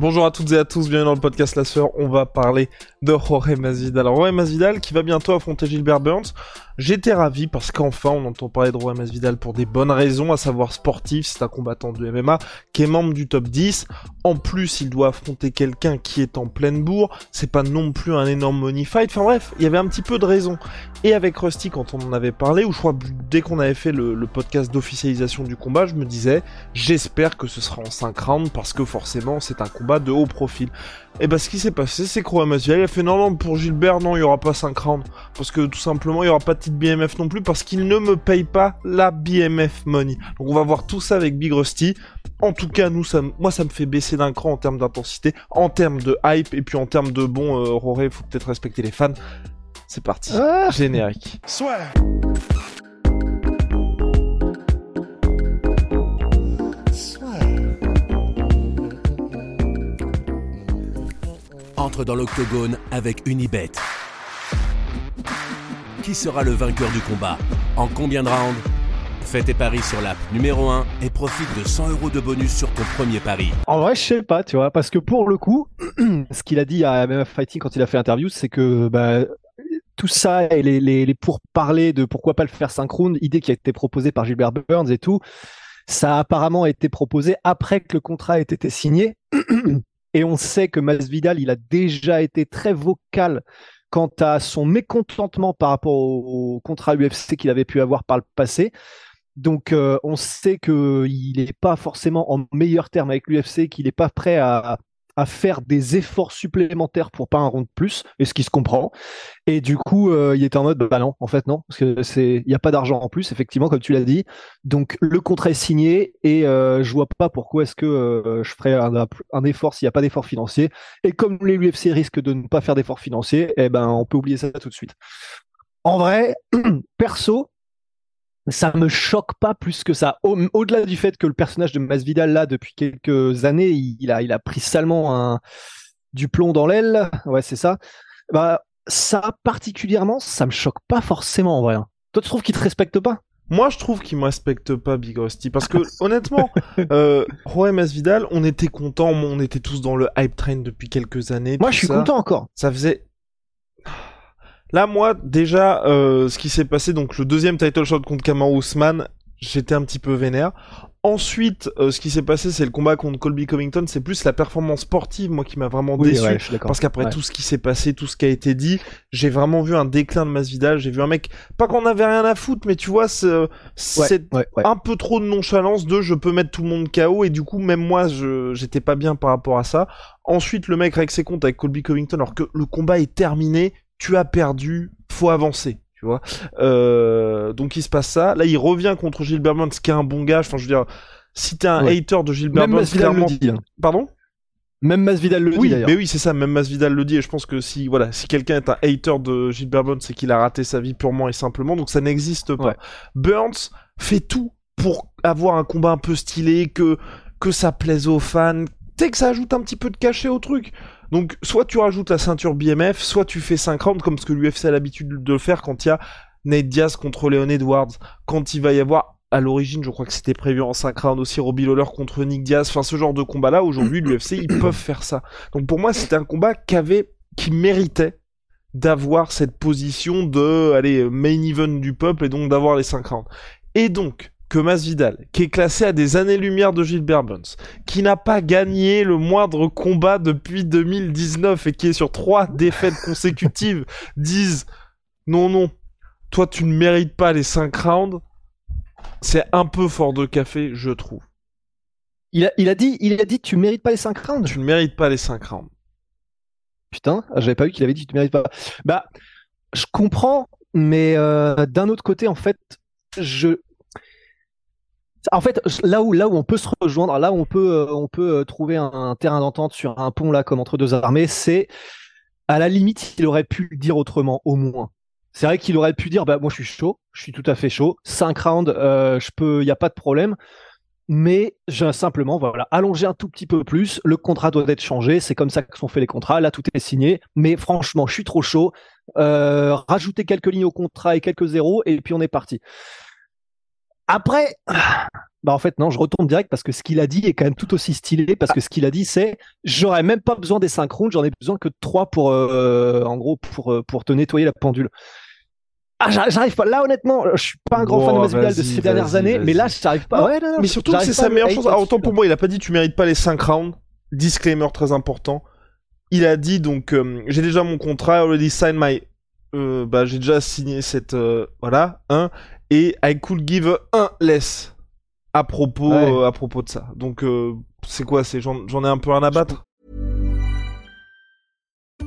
Bonjour à toutes et à tous, bienvenue dans le podcast La. On va parler de Jorge Masvidal. Alors Jorge Masvidal qui va bientôt affronter Gilbert Burns. J'étais ravi parce qu'enfin on entend parler de Roy Masvidal pour des bonnes raisons, à savoir sportif, c'est un combattant de MMA qui est membre du top 10. En plus, il doit affronter quelqu'un qui est en pleine bourre, c'est pas non plus un énorme money fight. Enfin bref, il y avait un petit peu de raison. Et avec Rusty, quand on en avait parlé, ou je crois dès qu'on avait fait le, podcast d'officialisation du combat, je me disais, j'espère que ce sera en 5 rounds parce que forcément c'est un combat de haut profil. Et bah ce qui s'est passé, c'est que Roy Masvidal a fait non non pour Gilbert, non il y aura pas 5 rounds parce que tout simplement il y aura pas de BMF non plus parce qu'il ne me paye pas la BMF money. Donc on va voir tout ça avec Big Rusty. En tout cas, nous, ça, moi, ça me fait baisser d'un cran en termes d'intensité, en termes de hype, et puis en termes de bon, euh, Roré, faut peut-être respecter les fans. C'est parti. Ah. Générique. Soit. Entre dans l'octogone avec Unibet. Qui sera le vainqueur du combat En combien de rounds? Fais tes paris sur l'app numéro 1 et profite de 100 euros de bonus sur ton premier pari. En vrai, je sais pas, tu vois, parce que pour le coup, ce qu'il a dit à MMA Fighting quand il a fait l'interview, c'est que bah, tout ça et les, les, pour parler de pourquoi pas le faire synchrone, idée qui a été proposée par Gilbert Burns et tout, ça a apparemment été proposé après que le contrat ait été signé. Et on sait que Masvidal, il a déjà été très vocal quant à son mécontentement par rapport au, contrat UFC qu'il avait pu avoir par le passé. Donc euh, on sait qu'il n'est pas forcément en meilleur terme avec l'UFC, qu'il n'est pas prêt à, à faire des efforts supplémentaires pour pas un rond de plus, et ce qui se comprend. Et du coup, euh, il était en mode, bah non, en fait non, parce que c'est, il n'y a pas d'argent en plus, effectivement, comme tu l'as dit. Donc le contrat est signé et euh, je vois pas pourquoi est-ce que euh, je ferais un, effort s'il n'y a pas d'effort financier. Et comme les UFC risquent de ne pas faire d'effort financier, eh ben on peut oublier ça tout de suite. En vrai, perso, ça me choque pas plus que ça. Au-delà du fait que le personnage de Masvidal là depuis quelques années, il, a il a pris salement un du plomb dans l'aile. Ouais, c'est ça. Bah ça particulièrement, ça me choque pas forcément en vrai. Hein. Toi, tu trouves qu'il te respecte pas? Moi, je trouve qu'il me respecte pas, Big Rusty, parce que honnêtement, euh, Masvidal, on était contents, on était tous dans le hype train depuis quelques années. Moi, je suis content encore. Ça faisait Là, moi, déjà, euh, ce qui s'est passé, donc le deuxième title shot contre Kamar Ousmane, j'étais un petit peu vénère. Ensuite, euh, ce qui s'est passé, c'est le combat contre Colby Covington. C'est plus la performance sportive, moi, qui m'a vraiment déçu. parce qu'après tout ce qui s'est passé, tout ce qui a été dit, j'ai vraiment vu un déclin de Masvidal. J'ai vu un mec, pas qu'on avait rien à foutre, mais tu vois, c'est un peu trop de nonchalance de je peux mettre tout le monde KO et du coup, même moi, j'étais pas bien par rapport à ça. Ensuite, le mec règle ses comptes avec Colby Covington alors que le combat est terminé tu as perdu, faut avancer. Tu vois euh, donc il se passe ça. Là, il revient contre Gilbert Burns, qui est un bon gars. Enfin, je veux dire, si t'es un hater de Gilbert Même clairement... le dit. Hein. Pardon? Même Masvidal le oui, dit Mais oui, c'est ça, même Masvidal le dit et je pense que si voilà, si quelqu'un est un hater de Gilbert Burns, c'est qu'il a raté sa vie purement et simplement, donc ça n'existe pas. Burns fait tout pour avoir un combat un peu stylé, que que ça plaise aux fans, tu sais que ça ajoute un petit peu de cachet au truc. Donc, soit tu rajoutes la ceinture BMF, soit tu fais 5 rounds comme ce que l'UFC a l'habitude de faire quand il y a Nate Diaz contre Leon Edwards, quand il va y avoir à l'origine, je crois que c'était prévu en 5 rounds aussi, Robbie Lawler contre Nick Diaz, enfin ce genre de combat-là, aujourd'hui, l'UFC, ils peuvent faire ça. Donc pour moi, c'était un combat qui avait, qui méritait d'avoir cette position de, allez, main event du peuple et donc d'avoir les 5 rounds. Et donc, que Masvidal, qui est classé à des années-lumière de Gilbert Burns, qui n'a pas gagné le moindre combat depuis 2019 et qui est sur trois défaites consécutives, disent non, non, toi tu ne mérites pas les 5 rounds, c'est un peu fort de café, je trouve. Il a, il a dit, il a dit, tu mérites pas les 5 rounds. Tu ne mérites pas les 5 rounds. Putain, j'avais pas vu qu'il avait dit tu ne mérites pas. Bah, je comprends, mais euh, d'un autre côté, en fait, je, En fait, là où, on peut se rejoindre, là où on peut, on peut trouver un, terrain d'entente sur un pont là comme entre deux armées, c'est à la limite, il aurait pu le dire autrement, au moins. C'est vrai qu'il aurait pu dire, bah moi je suis chaud, je suis tout à fait chaud, 5 rounds, euh, je peux, il n'y a pas de problème. Mais simplement, voilà, allonger un tout petit peu plus. Le contrat doit être changé. C'est comme ça que sont faits les contrats. Là, tout est signé. Mais franchement, je suis trop chaud. Euh, rajouter quelques lignes au contrat et quelques zéros, et puis on est parti. Après, bah en fait non, je retourne direct parce que ce qu'il a dit est quand même tout aussi stylé parce que ce qu'il a dit c'est j'aurais même pas besoin des synchrones, j'en ai besoin que de trois pour euh, en gros pour euh, pour te nettoyer la pendule. Ah, j'arrive pas. Là, honnêtement, je suis pas un grand fan de Masvidal de ces dernières années, mais là, j'arrive pas. ouais, non, non, mais surtout, c'est sa meilleure chance. Alors, autant pour moi, il a pas dit tu mérites pas les 5 rounds. Disclaimer très important. Il a dit donc, euh, j'ai déjà mon contrat, already signed my. Euh, bah, j'ai déjà signé cette. voilà, un et I could give un less à propos, ouais. euh, à propos de ça. Donc, euh, c'est quoi C'est j'en ai un peu un à battre.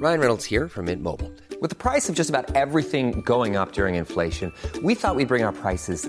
Ryan Reynolds here from Mint Mobile. With the price of just about everything going up during inflation, we thought we'd bring our prices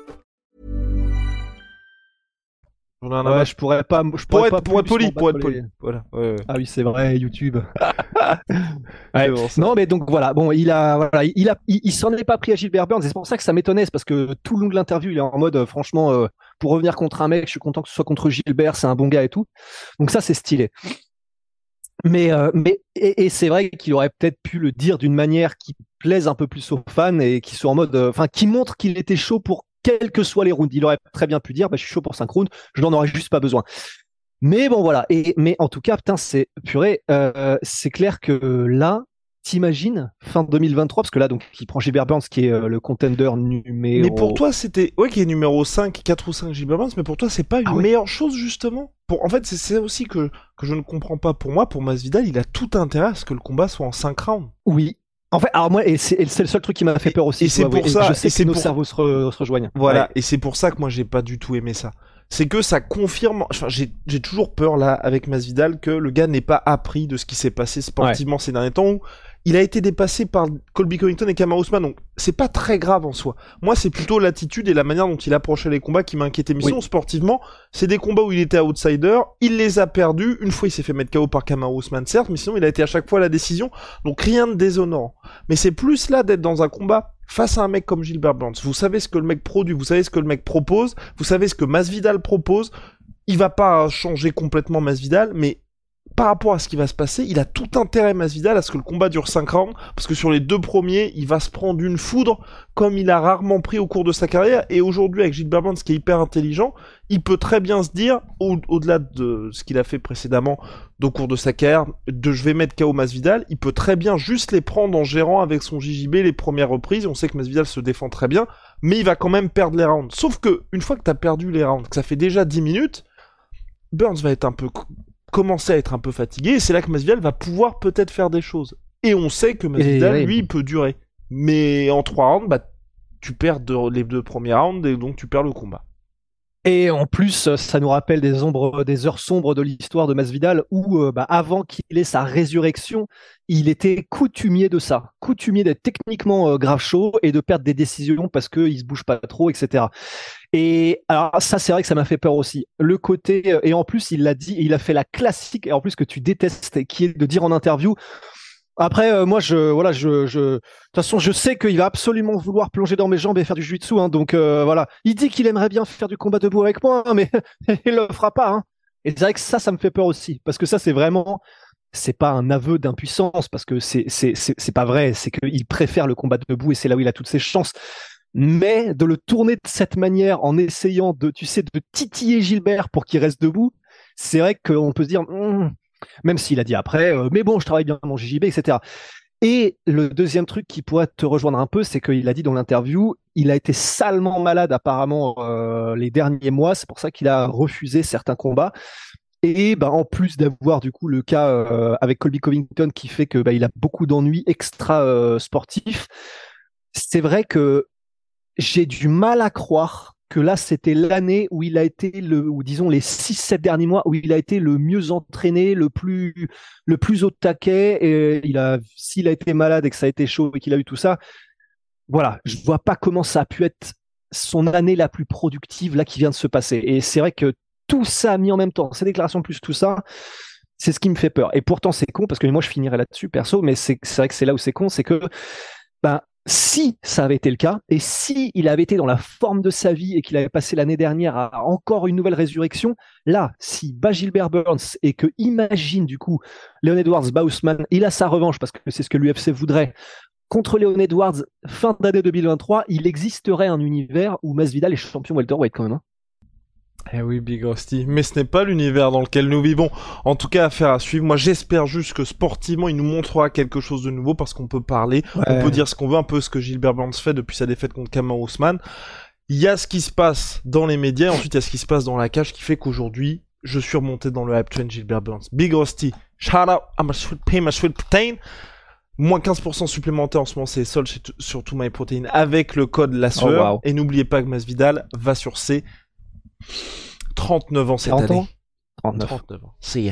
Ouais, je pourrais pas. Je pourrais pour pas être, pour être poli, pour être poli. Voilà. Ouais, ouais. Ah oui, c'est vrai, YouTube. ouais. bon, non, mais donc voilà. Bon, il a, voilà, il a, il, il s'en est pas pris à Gilbert Burns. C'est pour ça que ça m'étonnait, parce que tout le long de l'interview, il est en mode, euh, franchement, euh, pour revenir contre un mec, je suis content que ce soit contre Gilbert, c'est un bon gars et tout. Donc ça, c'est stylé. Mais, euh, mais et, et c'est vrai qu'il aurait peut-être pu le dire d'une manière qui plaise un peu plus aux fans et qui soit en mode, euh, enfin, qui montre qu'il était chaud pour quels que soient les rounds. Il aurait très bien pu dire, bah, je suis chaud pour 5 rounds, je n'en aurais juste pas besoin. Mais bon, voilà. Et, mais en tout cas, putain, c'est purée, euh, c'est clair que là, t'imagines, fin 2023, parce que là, donc, il prend Gilbert Burns, qui est euh, le contender numéro. Mais pour toi, c'était. Ouais, qui est numéro 5, 4 ou 5 Gilbert Burns, mais pour toi, c'est pas une Ah meilleure chose, justement? Pour... En fait, c'est ça aussi que, que je ne comprends pas. Pour moi, pour Masvidal, il a tout intérêt à ce que le combat soit en 5 rounds. Oui. En fait, alors moi, et c'est le seul truc qui m'a fait peur aussi. et c'est pour ça- Je sais et que nos pour- cerveaux se, re- se rejoignent. Voilà, Ouais. et c'est pour ça que moi j'ai pas du tout aimé ça. C'est que ça confirme, enfin j'ai j'ai toujours peur là avec Masvidal que le gars n'ait pas appris de ce qui s'est passé sportivement ces derniers temps où il a été dépassé par Colby Covington et Kamaru Usman, donc c'est pas très grave en soi. Moi c'est plutôt l'attitude et la manière dont il approchait les combats qui m'inquiétait. Mais Oui. sinon sportivement, c'est des combats où il était outsider, il les a perdus, une fois il s'est fait mettre KO par Kamaru Usman certes, mais sinon il a été à chaque fois à la décision, donc rien de déshonorant. Mais c'est plus là d'être dans un combat face à un mec comme Gilbert Burns. Vous savez ce que le mec produit, vous savez ce que le mec propose, vous savez ce que Masvidal propose. Il va pas changer complètement Masvidal, mais par rapport à ce qui va se passer, il a tout intérêt Masvidal à ce que le combat dure 5 rounds, parce que sur les deux premiers, il va se prendre une foudre comme il a rarement pris au cours de sa carrière. Et aujourd'hui, avec Gilbert Burns, qui est hyper intelligent, il peut très bien se dire, au- au-delà de ce qu'il a fait précédemment au cours de sa carrière, de je vais mettre KO Masvidal, il peut très bien juste les prendre en gérant avec son JJB les premières reprises. On sait que Masvidal se défend très bien, mais il va quand même perdre les rounds. Sauf que, une fois que t'as perdu les rounds, que ça fait déjà 10 minutes, Burns va être un peu commencer à être un peu fatigué, et c'est là que Masvidal va pouvoir peut-être faire des choses. Et on sait que Masvidal, lui, il peut durer. Mais en 3 rounds, bah, tu perds de- les deux premiers rounds, et donc tu perds le combat. Et en plus, euh, ça nous rappelle des ombres, des heures sombres de l'histoire de Masvidal, où euh, bah, avant qu'il ait sa résurrection, il était coutumier de ça, coutumier d'être techniquement euh, grave chaud et de perdre des décisions parce qu'il se bouge pas trop, etc. Et alors ça, c'est vrai que ça m'a fait peur aussi. Le côté et en plus, il l'a dit, il a fait la classique et en plus que tu détestes, qui est de dire en interview. Après, euh, moi, je voilà, je, je de toute façon, je sais qu'il va absolument vouloir plonger dans mes jambes et faire du jiu-jitsu. Hein, donc euh, voilà, il dit qu'il aimerait bien faire du combat debout avec moi, hein, mais il le fera pas. Hein. Et c'est vrai que ça, ça me fait peur aussi, parce que ça, c'est vraiment, c'est pas un aveu d'impuissance, parce que c'est c'est c'est pas vrai. C'est qu'il préfère le combat debout et c'est là où il a toutes ses chances. Mais de le tourner de cette manière en essayant de, tu sais, de titiller Gilbert pour qu'il reste debout, c'est vrai qu'on peut se dire, Hum, même s'il a dit après, euh, mais bon, je travaille bien mon JJB, etc. Et le deuxième truc qui pourrait te rejoindre un peu, c'est qu'il a dit dans l'interview, il a été salement malade apparemment euh, les derniers mois, c'est pour ça qu'il a refusé certains combats. Et bah, en plus d'avoir du coup le cas euh, avec Colby Covington qui fait que bah, il a beaucoup d'ennuis extra sportifs, c'est vrai que j'ai du mal à croire que là c'était l'année où il a été le ou disons les 6 7 derniers mois où il a été le mieux entraîné, le plus le plus au taquet et il a s'il a été malade et que ça a été chaud et qu'il a eu tout ça, voilà, je vois pas comment ça a pu être son année la plus productive là qui vient de se passer. Et c'est vrai que tout ça mis en même temps, ces déclarations plus tout ça, c'est ce qui me fait peur. Et pourtant c'est con parce que moi je finirai là-dessus perso, mais c'est vrai que c'est là où c'est con, c'est que ben si ça avait été le cas, et si il avait été dans la forme de sa vie et qu'il avait passé l'année dernière à encore une nouvelle résurrection, là, si bat Gilbert Burns et que imagine du coup Leon Edwards, Bausman, il a sa revanche parce que c'est ce que l'UFC voudrait contre Leon Edwards fin d'année 2023, il existerait un univers où Masvidal est champion welterweight quand même. Hein. Eh oui, Big Rusty. Mais ce n'est pas l'univers dans lequel nous vivons. En tout cas, affaire à suivre. Moi, j'espère juste que sportivement, il nous montrera quelque chose de nouveau parce qu'on peut parler, on peut dire ce qu'on veut, un peu ce que Gilbert Burns fait depuis sa défaite contre Kamau Ousmane. Il y a ce qui se passe dans les médias, ensuite il y a ce qui se passe dans la cage qui fait qu'aujourd'hui, je suis remonté dans le hype train Gilbert Burns. Big Rusty, shout out, I'm a sweet pay my sweet protein. Moins 15% supplémentaire en ce moment, c'est sol sur tout MyProtein avec le code la Oh, Et n'oubliez pas que Masvidal va sur C 39 ans cette année. 39. 39 ans. C'est